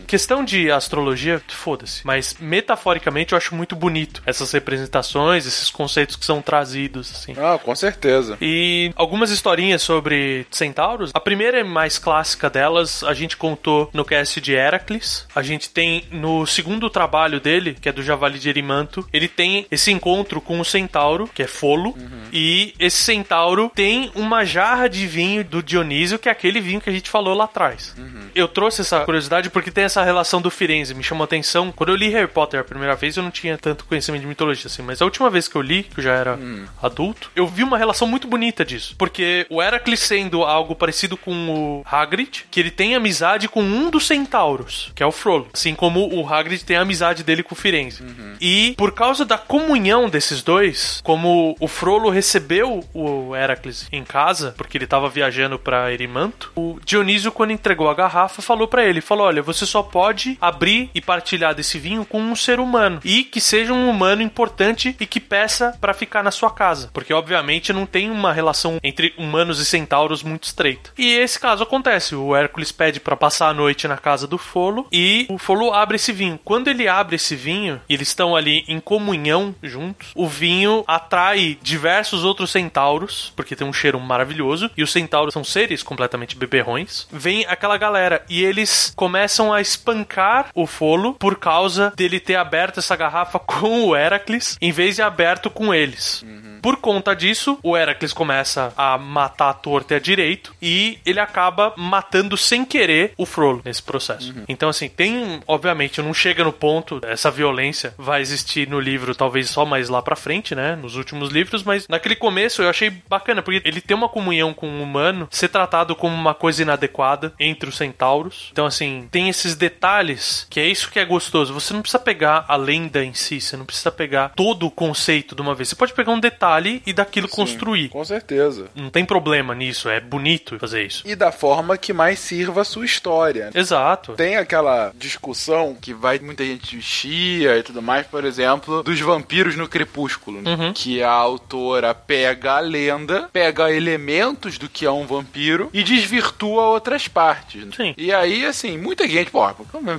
Questão de astrologia, foda-se. Mas metaforicamente eu acho muito bonito essas representações, esses conceitos que são trazidos, assim. Ah, com certeza. E algumas historinhas sobre centauros. A primeira e mais clássica delas, a gente contou no cast de Heracles. A gente tem no segundo trabalho dele, que é do Javali de Erimanto, ele tem esse encontro com o centauro, que é Folo. E esse centauro tem uma jarra de vinho do Dionísio, que é aquele vinho que a gente falou lá atrás. Eu trouxe essa curiosidade porque tem essa relação do Firenze, me chamou a atenção. Quando eu li Harry Potter a primeira vez, eu não tinha tanto conhecimento de mitologia assim, mas a última vez que eu li, que eu já era adulto, eu vi uma relação muito bonita disso. Porque o Heracles sendo algo parecido com o Hagrid, que ele tem amizade com um dos centauros, que é o Frollo. Assim como o Hagrid tem a amizade dele com o Firenze. E por causa da comunhão desses dois, como o Frollo recebeu o Heracles em casa, porque ele tava viajando pra Erimanto, o Dionísio, quando entregou a garrafa, garrafa falou para ele, falou: "Olha, você só pode abrir e partilhar desse vinho com um ser humano e que seja um humano importante e que peça para ficar na sua casa, porque obviamente não tem uma relação entre humanos e centauros muito estreita". E esse caso acontece, o Hércules pede para passar a noite na casa do Folo e o Folo abre esse vinho. Quando ele abre esse vinho, e eles estão ali em comunhão juntos, o vinho atrai diversos outros centauros, porque tem um cheiro maravilhoso, e os centauros são seres completamente beberrões. Vem aquela galera e eles começam a espancar o Folo por causa dele ter aberto essa garrafa com o Heracles em vez de aberto com eles. Uhum. Por conta disso, o Heracles começa a matar a torta e a direito e ele acaba matando sem querer o Frollo nesse processo. Uhum. Então, assim, tem, obviamente, não chega no ponto, essa violência vai existir no livro, talvez só mais lá pra frente, né? Nos últimos livros, mas naquele começo eu achei bacana, porque ele tem uma comunhão com o humano, ser tratado como uma coisa inadequada entre os centauros. Então, assim, tem esses detalhes que é isso que é gostoso. Você não precisa pegar a lenda em si, você não precisa pegar todo o conceito de uma vez. Você pode pegar um detalhe e daquilo Sim, construir. Com certeza. Não tem problema nisso, é bonito fazer isso. E da forma que mais sirva a sua história. Exato. Tem aquela discussão que vai muita gente chia e tudo mais, por exemplo, dos vampiros no Crepúsculo, né? uhum. que a autora pega a lenda, pega elementos do que é um vampiro e desvirtua outras partes. Né? Sim. E aí, assim, muita gente, pô,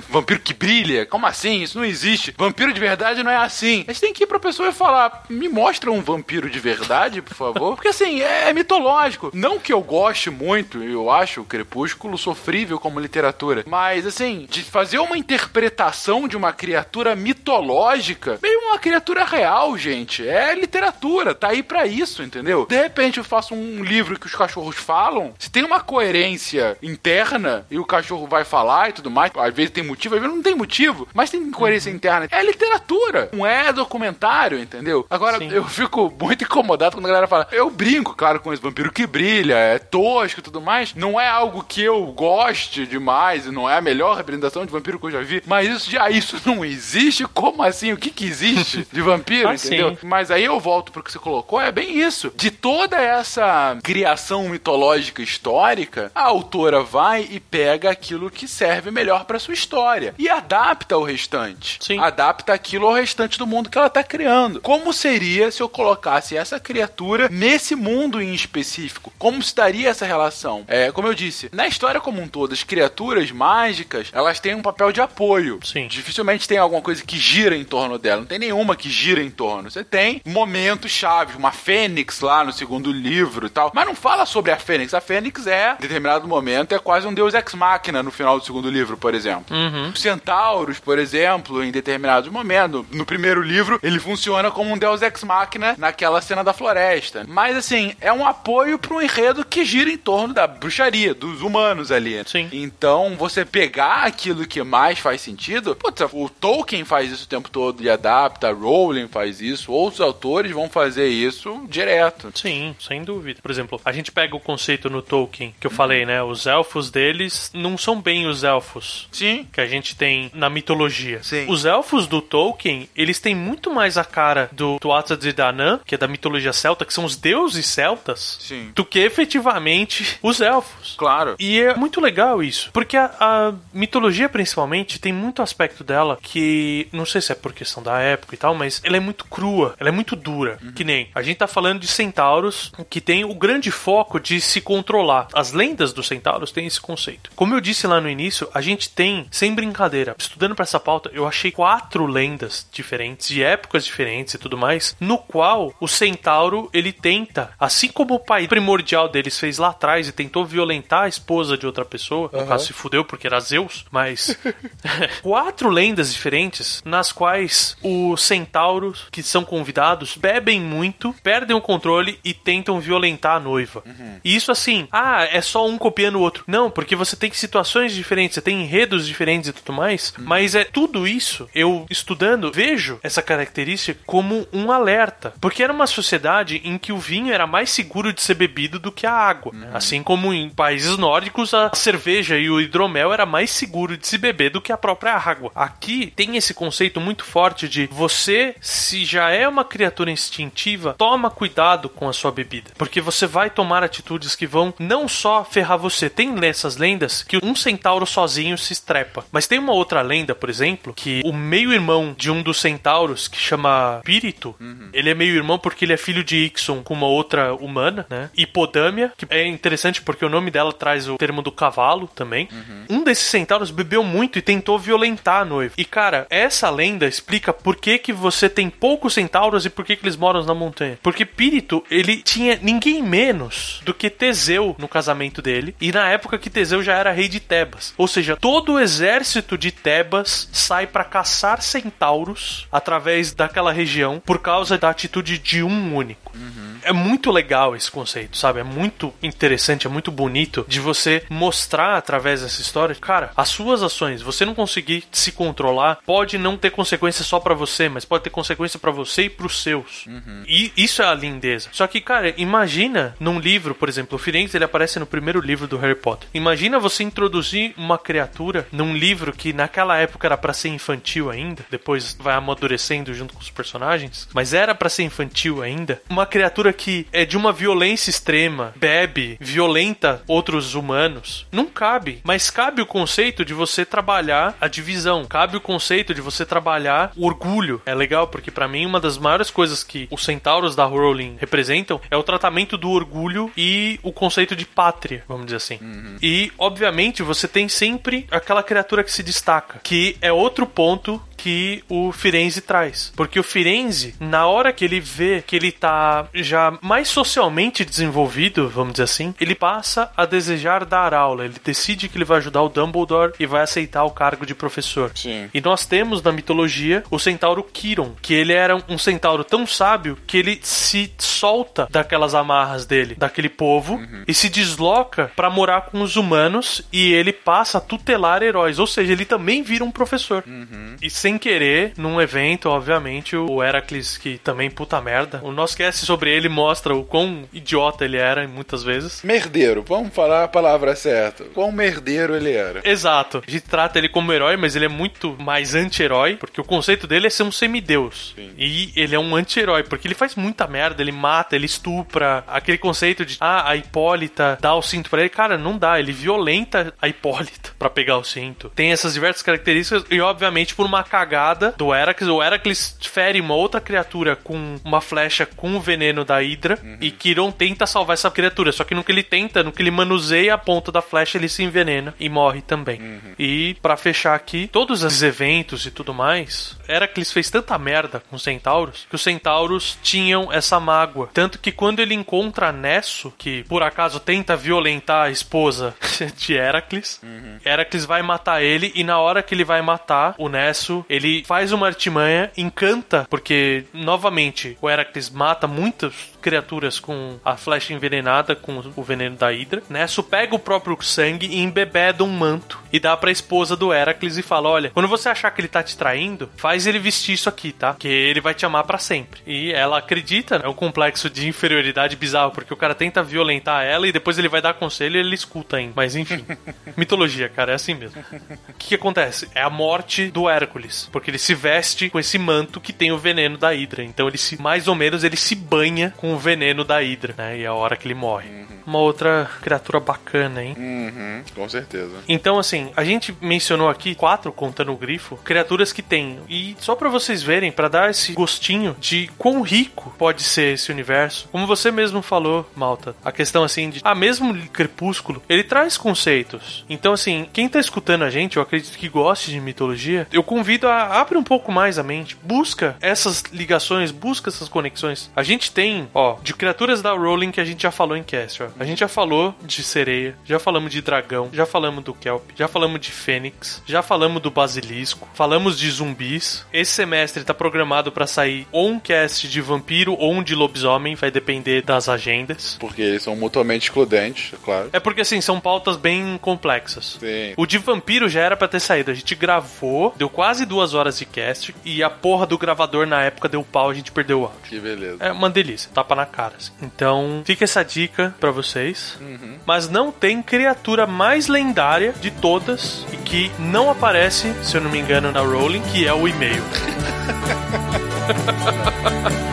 vampiro que brilha, como assim? Isso não existe. Vampiro de verdade não é assim. Gente tem que ir pra pessoa e falar, me mostra um vampiro de verdade, por favor. Porque assim, é, é mitológico. Não que eu goste muito, eu acho o Crepúsculo sofrível como literatura, mas assim, de fazer uma interpretação de uma criatura mitológica, meio uma criatura real, gente. É literatura, tá aí para isso, entendeu? De repente eu faço um livro que os cachorros falam, se tem uma coerência interna e o cachorro vai falar e tudo mais, às vezes tem motivo, às vezes não tem motivo, mas tem coerência uhum. interna. É literatura, não é documentário, entendeu? Agora, Sim. eu fico muito incomodado quando a galera fala, eu brinco, claro, com esse vampiro que brilha, é tosco e tudo mais, não é algo que eu goste demais e não é a melhor representação de vampiro que eu já vi, mas isso já isso não existe? Como assim? O que que existe de vampiro, ah, entendeu? Sim. Mas aí eu volto pro que você colocou, é bem isso. De toda essa criação mitológica histórica, a autora vai e pega aquilo que serve melhor para sua história e adapta o restante. Sim. Adapta aquilo ao restante do mundo que ela tá criando. Como seria se eu colocasse essa criatura nesse mundo em específico? Como estaria essa relação? É, como eu disse, na história como um todo, as criaturas mágicas, elas têm um papel de apoio. Sim. Dificilmente tem alguma coisa que gira em torno dela. Não tem nenhuma que gira em torno. Você tem momentos chaves, uma fênix lá no segundo livro e tal. Mas não fala sobre a fênix. A fênix é, em determinado momento, é quase um deus ex-máquina no final do segundo livro, por exemplo. Uhum. Os centauros, por exemplo, em determinados momentos, no primeiro livro, ele funciona como um deus ex-máquina naquela cena da floresta. Mas, assim, é um apoio para um enredo que gira em torno da bruxaria, dos humanos ali. Sim. Então, você pegar aquilo que mais faz sentido, putz, o Tolkien faz isso o tempo todo e adapta, Rowling faz isso, outros autores vão fazer isso direto. Sim, sem dúvida. Por exemplo, a gente pega o conceito no Tolkien que eu falei, né? Os elfos deles não são bem os elfos. Sim. Que a gente tem na mitologia. Sim. Os elfos do Tolkien, eles têm muito mais a cara do Tuatha de Danann, que é da mitologia celta, que são os deuses celtas, Sim. do que efetivamente os elfos. Claro. E é muito legal isso, porque a, a mitologia principalmente tem muito aspecto dela que não sei se é por questão da época e tal, mas ela é muito crua, ela é muito dura. Uhum. Que nem a gente tá falando de centauros que tem o grande foco de se controlar. As lendas dos centauros têm esse conceito. Como eu disse lá no início, a gente tem, sem brincadeira, estudando para essa pauta, eu achei quatro lendas diferentes, de épocas diferentes e tudo mais, no qual o centauro ele tenta, assim como o pai primordial deles fez lá atrás e tentou violentar a esposa de outra pessoa, no caso se fudeu porque era Zeus, mas quatro lendas diferentes nas quais os centauros que são convidados bebem muito, perdem o controle e tentam violentar a noiva. Uhum. E isso assim, ah, é só um copiando o outro. Não, porque você tem situações diferentes, você tem enredos diferentes e tudo mais, Uhum. mas é tudo isso, eu estudando, vejo essa característica como um alerta. Porque era uma sociedade em que o vinho era mais seguro de ser bebido do que a água. Uhum. Assim como em países nórdicos, a cerveja e o hidromel era mais seguro de se beber do que a própria água. Aqui tem esse conceito muito forte de você, se já é uma criatura instintiva, toma cuidado com a sua bebida, porque você vai tomar atitudes que vão não só ferrar você. Tem nessas lendas que um centauro sozinho se estrepa, mas tem uma outra lenda, por exemplo, que o meio-irmão de um dos centauros, que chama Pirito, uhum. ele é meio-irmão porque ele é filho de Ixon com uma outra humana, né? Hipodâmia, que é interessante porque o nome dela traz o termo do cavalo também. Uhum. Um desses centauros bebeu muito e tentou violentar a noiva. E cara, essa lenda explica por que que você tem poucos centauros e por que que eles moram na montanha. Porque Pirito, ele tinha ninguém menos do que Teseu no casamento dele, e na época que Teseu já era rei de Tebas. Ou seja, todo o exército de Tebas sai para caçar centauros através daquela região por causa da atitude de um único. Uhum é muito legal esse conceito, sabe? É muito interessante, é muito bonito de você mostrar através dessa história, cara, as suas ações, você não conseguir se controlar, pode não ter consequência só para você, mas pode ter consequência para você e pros seus. Uhum. E isso é a lindeza. Só que, cara, imagina num livro, por exemplo, o Firenze ele aparece no primeiro livro do Harry Potter. Imagina você introduzir uma criatura num livro que naquela época era para ser infantil ainda, depois vai amadurecendo junto com os personagens, mas era para ser infantil ainda. Uma criatura que é de uma violência extrema, bebe, violenta outros humanos, não cabe. Mas cabe o conceito de você trabalhar a divisão, cabe o conceito de você trabalhar o orgulho. É legal porque para mim uma das maiores coisas que os centauros da Rowling representam é o tratamento do orgulho e o conceito de pátria, vamos dizer assim. Uhum. E obviamente você tem sempre aquela criatura que se destaca, que é outro ponto que o Firenze traz. Porque o Firenze, na hora que ele vê que ele tá já mais socialmente desenvolvido, vamos dizer assim, ele passa a desejar dar aula. Ele decide que ele vai ajudar o Dumbledore e vai aceitar o cargo de professor. Sim. E nós temos na mitologia o centauro Kiron, que ele era um centauro tão sábio que ele se solta daquelas amarras dele, daquele povo, uhum. e se desloca para morar com os humanos e ele passa a tutelar heróis. Ou seja, ele também vira um professor. Uhum. E sem querer, num evento, obviamente, o Heracles, que também puta merda. O nosso cast sobre ele mostra o quão idiota ele era, muitas vezes. Merdeiro, vamos falar a palavra certa. Quão merdeiro ele era. Exato. A gente trata ele como herói, mas ele é muito mais anti-herói, porque o conceito dele é ser um semideus. Sim. E ele é um anti-herói, porque ele faz muita merda, ele mata, ele estupra. Aquele conceito de, ah, a Hipólita dá o cinto pra ele. Cara, não dá, ele violenta a Hipólita para pegar o cinto. Tem essas diversas características e, obviamente, por uma cagada do Heracles. O Heracles fere uma outra criatura com uma flecha com o veneno da Hydra uhum. e Kiron tenta salvar essa criatura. Só que no que ele tenta, no que ele manuseia a ponta da flecha, ele se envenena e morre também. Uhum. E para fechar aqui, todos esses eventos e tudo mais, Heracles fez tanta merda com os centauros que os centauros tinham essa mágoa. Tanto que quando ele encontra Nesso, que por acaso tenta violentar a esposa de Heracles, uhum. Heracles vai matar ele e na hora que ele vai matar o Nesso, ele faz uma artimanha, encanta, porque novamente o Heracles mata muitas criaturas com a flecha envenenada com o veneno da Hidra. Nesso pega o próprio sangue e embebeda um manto e dá pra esposa do Heracles e fala: Olha, quando você achar que ele tá te traindo, faz ele vestir isso aqui, tá? Que ele vai te amar para sempre. E ela acredita, é um complexo de inferioridade bizarro, porque o cara tenta violentar ela e depois ele vai dar conselho e ele escuta ainda. Mas enfim, mitologia, cara, é assim mesmo. O que, que acontece? É a morte do Hércules, porque ele se veste com esse manto que tem o veneno da Hidra. Então ele se, mais ou menos, ele se banha com o veneno da Hidra, né? E é a hora que ele morre. Uhum. Uma outra criatura bacana, hein? Uhum, com certeza. Então, assim, a gente mencionou aqui quatro, contando o grifo, criaturas que tem. E só para vocês verem, para dar esse gostinho de quão rico pode ser esse universo, como você mesmo falou, Malta, a questão assim de, ah, mesmo Crepúsculo, ele traz conceitos. Então, assim, quem tá escutando a gente, eu acredito que goste de mitologia, eu convido a abrir um pouco mais a mente, busca essas ligações, busca essas conexões. A gente tem, ó, de criaturas da Rowling que a gente já falou em cast, ó. A gente já falou de sereia, já falamos de dragão, já falamos do kelp, já falamos de fênix, já falamos do basilisco, falamos de zumbis. Esse semestre tá programado para sair ou um cast de vampiro ou um de lobisomem, vai depender das agendas. Porque eles são mutuamente excludentes, é claro. É porque assim, são pautas bem complexas. Sim. O de vampiro já era para ter saído. A gente gravou, deu quase duas horas de cast e a porra do gravador na época deu pau, a gente perdeu o áudio. Que beleza. É uma delícia, tapa na cara. Assim. Então, fica essa dica para vocês. Uhum. Mas não tem criatura mais lendária de todas e que não aparece, se eu não me engano, na Rowling, que é o e-mail.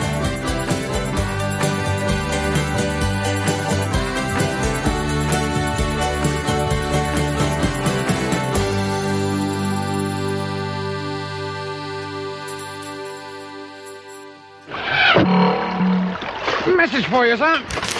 Message for you, sir.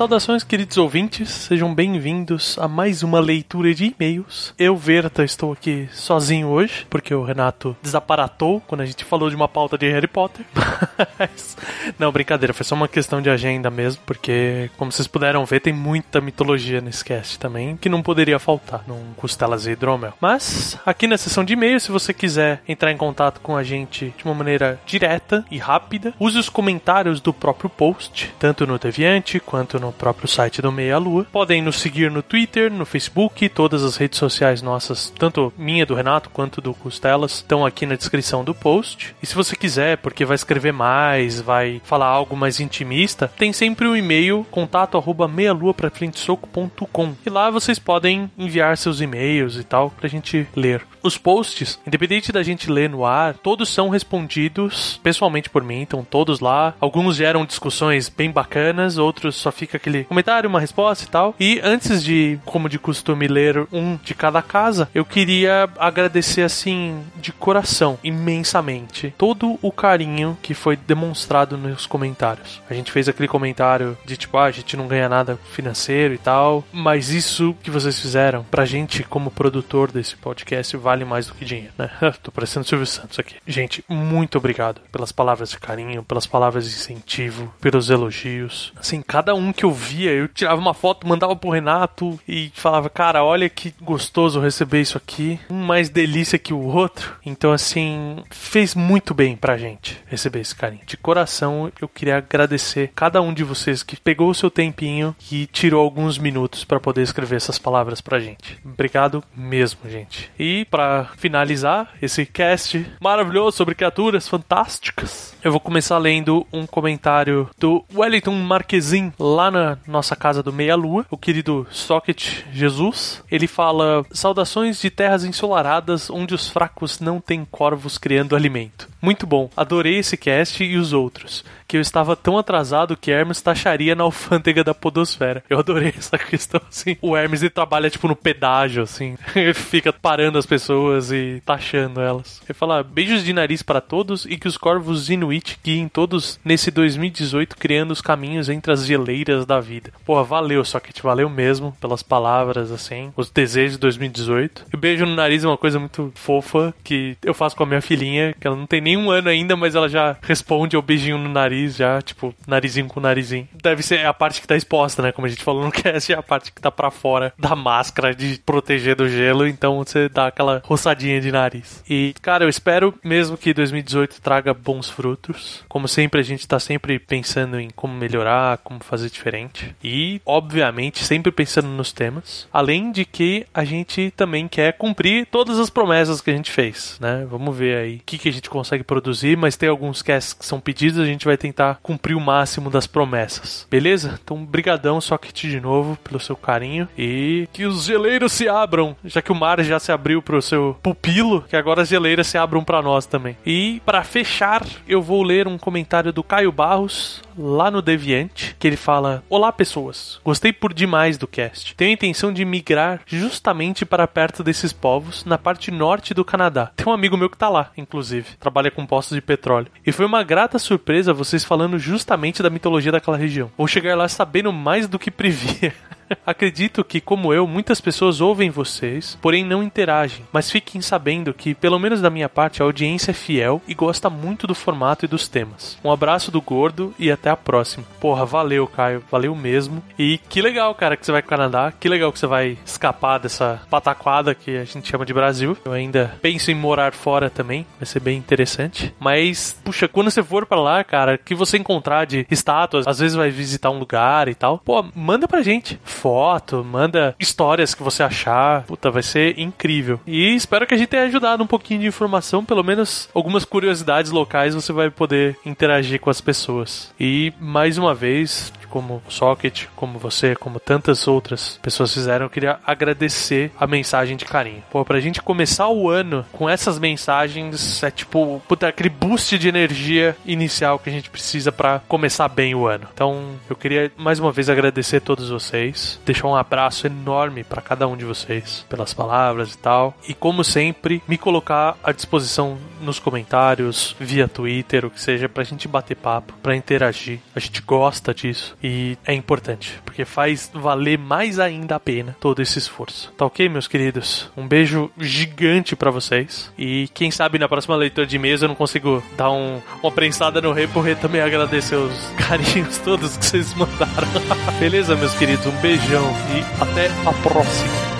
Saudações, queridos ouvintes, sejam bem-vindos a mais uma leitura de e-mails. Eu, Verta, estou aqui sozinho hoje, porque o Renato desaparatou quando a gente falou de uma pauta de Harry Potter. Mas, não, brincadeira, foi só uma questão de agenda mesmo, porque, como vocês puderam ver, tem muita mitologia nesse cast também, que não poderia faltar num Costelas e Hidromel. Mas, aqui na seção de e-mails, se você quiser entrar em contato com a gente de uma maneira direta e rápida, use os comentários do próprio post, tanto no Deviante quanto no no próprio site do Meia Lua. Podem nos seguir no Twitter, no Facebook, todas as redes sociais nossas, tanto minha do Renato quanto do Costelas, estão aqui na descrição do post. E se você quiser, porque vai escrever mais, vai falar algo mais intimista, tem sempre o um e-mail contato arroba meialuaprafrentesoco.com e lá vocês podem enviar seus e-mails e tal pra gente ler. Os posts, independente da gente ler no ar, todos são respondidos pessoalmente por mim, então todos lá. Alguns geram discussões bem bacanas, outros só fica aquele comentário, uma resposta e tal. E antes de, como de costume, ler um de cada casa, eu queria agradecer assim de coração, imensamente, todo o carinho que foi demonstrado nos comentários. A gente fez aquele comentário de tipo, ah, a gente não ganha nada financeiro e tal, mas isso que vocês fizeram pra gente como produtor desse podcast vale mais do que dinheiro, né? Tô parecendo Silvio Santos aqui. Gente, muito obrigado pelas palavras de carinho, pelas palavras de incentivo, pelos elogios. Assim, cada um que eu via, eu tirava uma foto, mandava pro Renato e falava, cara, olha que gostoso receber isso aqui. Um mais delícia que o outro. Então, assim, fez muito bem pra gente receber esse carinho. De coração, eu queria agradecer cada um de vocês que pegou o seu tempinho e tirou alguns minutos para poder escrever essas palavras pra gente. Obrigado mesmo, gente. E para finalizar esse cast maravilhoso sobre criaturas fantásticas, eu vou começar lendo um comentário do Wellington Marquezin lá na nossa casa do Meia Lua, o querido Socket Jesus. Ele fala: Saudações de terras ensolaradas onde os fracos não têm corvos criando alimento. Muito bom, adorei esse cast e os outros que eu estava tão atrasado que Hermes taxaria na alfândega da podosfera. Eu adorei essa questão, assim. O Hermes, ele trabalha, tipo, no pedágio, assim. Ele fica parando as pessoas e taxando elas. Ele fala, beijos de nariz para todos e que os corvos Inuit guiem todos nesse 2018 criando os caminhos entre as geleiras da vida. Porra, valeu, só que te valeu mesmo pelas palavras, assim, os desejos de 2018. E beijo no nariz é uma coisa muito fofa que eu faço com a minha filhinha, que ela não tem nenhum ano ainda, mas ela já responde ao beijinho no nariz nariz já, tipo, narizinho com narizinho. Deve ser a parte que tá exposta, né? Como a gente falou no cast, é a parte que tá pra fora da máscara de proteger do gelo, então você dá aquela roçadinha de nariz. E, cara, eu espero mesmo que 2018 traga bons frutos. Como sempre, a gente tá sempre pensando em como melhorar, como fazer diferente. E, obviamente, sempre pensando nos temas. Além de que a gente também quer cumprir todas as promessas que a gente fez, né? Vamos ver aí o que, que a gente consegue produzir, mas tem alguns casts que são pedidos, a gente vai tentar tentar cumprir o máximo das promessas. Beleza? Então, brigadão, Socket de novo pelo seu carinho e que os geleiros se abram, já que o mar já se abriu pro seu pupilo, que agora as geleiras se abram para nós também. E para fechar, eu vou ler um comentário do Caio Barros lá no Deviante, que ele fala: "Olá pessoas, gostei por demais do cast. Tenho a intenção de migrar justamente para perto desses povos, na parte norte do Canadá. Tem um amigo meu que tá lá, inclusive, trabalha com postos de petróleo. E foi uma grata surpresa vocês falando justamente da mitologia daquela região. Vou chegar lá sabendo mais do que previa. Acredito que, como eu, muitas pessoas ouvem vocês, porém não interagem. Mas fiquem sabendo que, pelo menos da minha parte, a audiência é fiel e gosta muito do formato e dos temas. Um abraço do gordo e até a próxima. Porra, valeu, Caio. Valeu mesmo. E que legal, cara, que você vai pro Canadá. Que legal que você vai escapar dessa pataquada que a gente chama de Brasil. Eu ainda penso em morar fora também. Vai ser bem interessante. Mas, puxa, quando você for para lá, cara, que você encontrar de estátuas, às vezes vai visitar um lugar e tal. Pô, manda pra gente foto, manda histórias que você achar. Puta, vai ser incrível. E espero que a gente tenha ajudado um pouquinho de informação, pelo menos algumas curiosidades locais você vai poder interagir com as pessoas. E mais uma vez, como Socket, como você, como tantas outras pessoas fizeram, eu queria agradecer a mensagem de carinho. Pô, pra gente começar o ano com essas mensagens, é tipo, puta, aquele boost de energia inicial que a gente precisa para começar bem o ano. Então, eu queria mais uma vez agradecer a todos vocês, deixar um abraço enorme para cada um de vocês pelas palavras e tal. E como sempre, me colocar à disposição nos comentários, via Twitter, o que seja, pra gente bater papo, pra interagir. A gente gosta disso. E é importante, porque faz valer mais ainda a pena todo esse esforço. Tá ok, meus queridos? Um beijo gigante para vocês. E quem sabe na próxima leitura de e-mails eu não consigo dar um, uma prensada no rei por também agradecer os carinhos todos que vocês mandaram. Beleza, meus queridos? Um beijão e até a próxima.